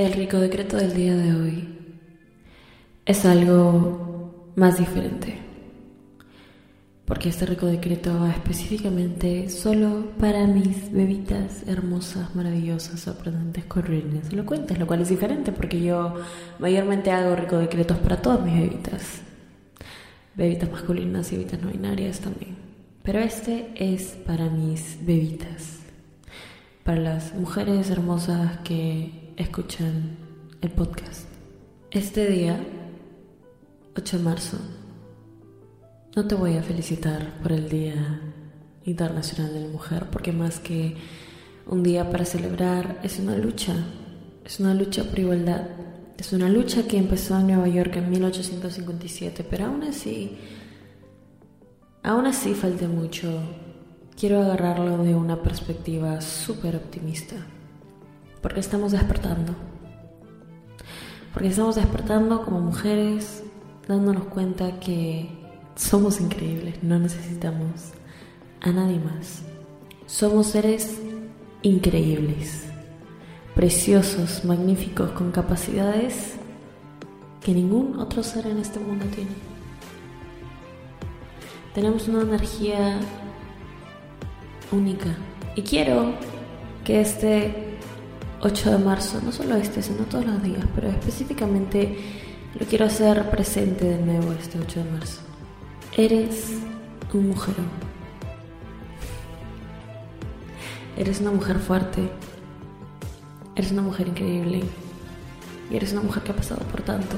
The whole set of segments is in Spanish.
El rico decreto del día de hoy es algo más diferente. Porque este rico decreto va específicamente solo para mis bebitas hermosas, maravillosas, sorprendentes, corrientes, elocuentes, lo cual es diferente porque yo mayormente hago rico decretos para todas mis bebitas. Bebitas masculinas y bebitas no binarias también. Pero este es para mis bebitas. Para las mujeres hermosas que escuchan el podcast. Este día 8 de marzo. No te voy a felicitar por el Día Internacional de la Mujer, porque más que un día para celebrar, es una lucha. Es una lucha por igualdad. Es una lucha que empezó en Nueva York en 1857, pero aún así, aún así falta mucho. Quiero agarrarlo de una perspectiva súper optimista, porque estamos despertando. Porque estamos despertando como mujeres, dándonos cuenta que somos increíbles, no necesitamos a nadie más. Somos seres increíbles, preciosos, magníficos, con capacidades que ningún otro ser en este mundo tiene. Tenemos una energía única y quiero que este 8 de marzo, no solo este, sino todos los días, pero específicamente lo quiero hacer presente de nuevo este 8 de marzo. Eres un mujerón. Eres una mujer fuerte. Eres una mujer increíble. Y eres una mujer que ha pasado por tanto.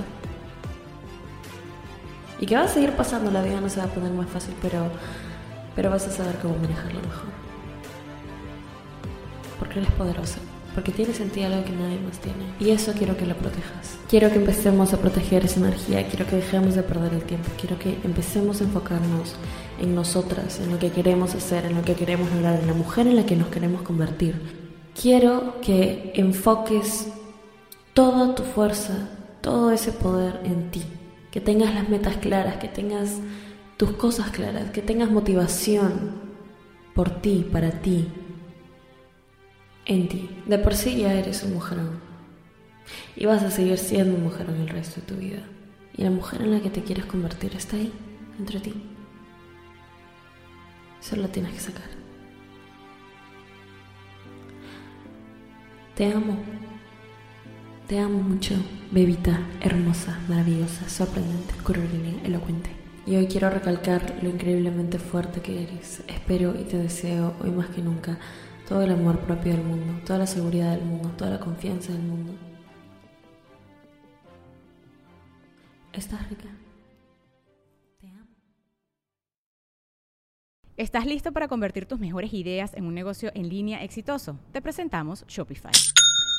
Y que va a seguir pasando, la vida no se va a poner más fácil, pero, pero vas a saber cómo manejarla mejor. Porque eres poderosa porque tiene sentido algo que nadie más tiene. Y eso quiero que lo protejas. Quiero que empecemos a proteger esa energía, quiero que dejemos de perder el tiempo, quiero que empecemos a enfocarnos en nosotras, en lo que queremos hacer, en lo que queremos lograr, en la mujer en la que nos queremos convertir. Quiero que enfoques toda tu fuerza, todo ese poder en ti, que tengas las metas claras, que tengas tus cosas claras, que tengas motivación por ti, para ti, en ti. De por sí ya eres un mujerón. Y vas a seguir siendo un mujerón el resto de tu vida. Y la mujer en la que te quieres convertir está ahí, entre ti. Solo tienes que sacar. Te amo. Te amo mucho, bebita, hermosa, maravillosa, sorprendente, curvilínea, elocuente. Y hoy quiero recalcar lo increíblemente fuerte que eres. Espero y te deseo hoy más que nunca todo el amor propio del mundo, toda la seguridad del mundo, toda la confianza del mundo. Estás rica. Te amo. ¿Estás listo para convertir tus mejores ideas en un negocio en línea exitoso? Te presentamos Shopify.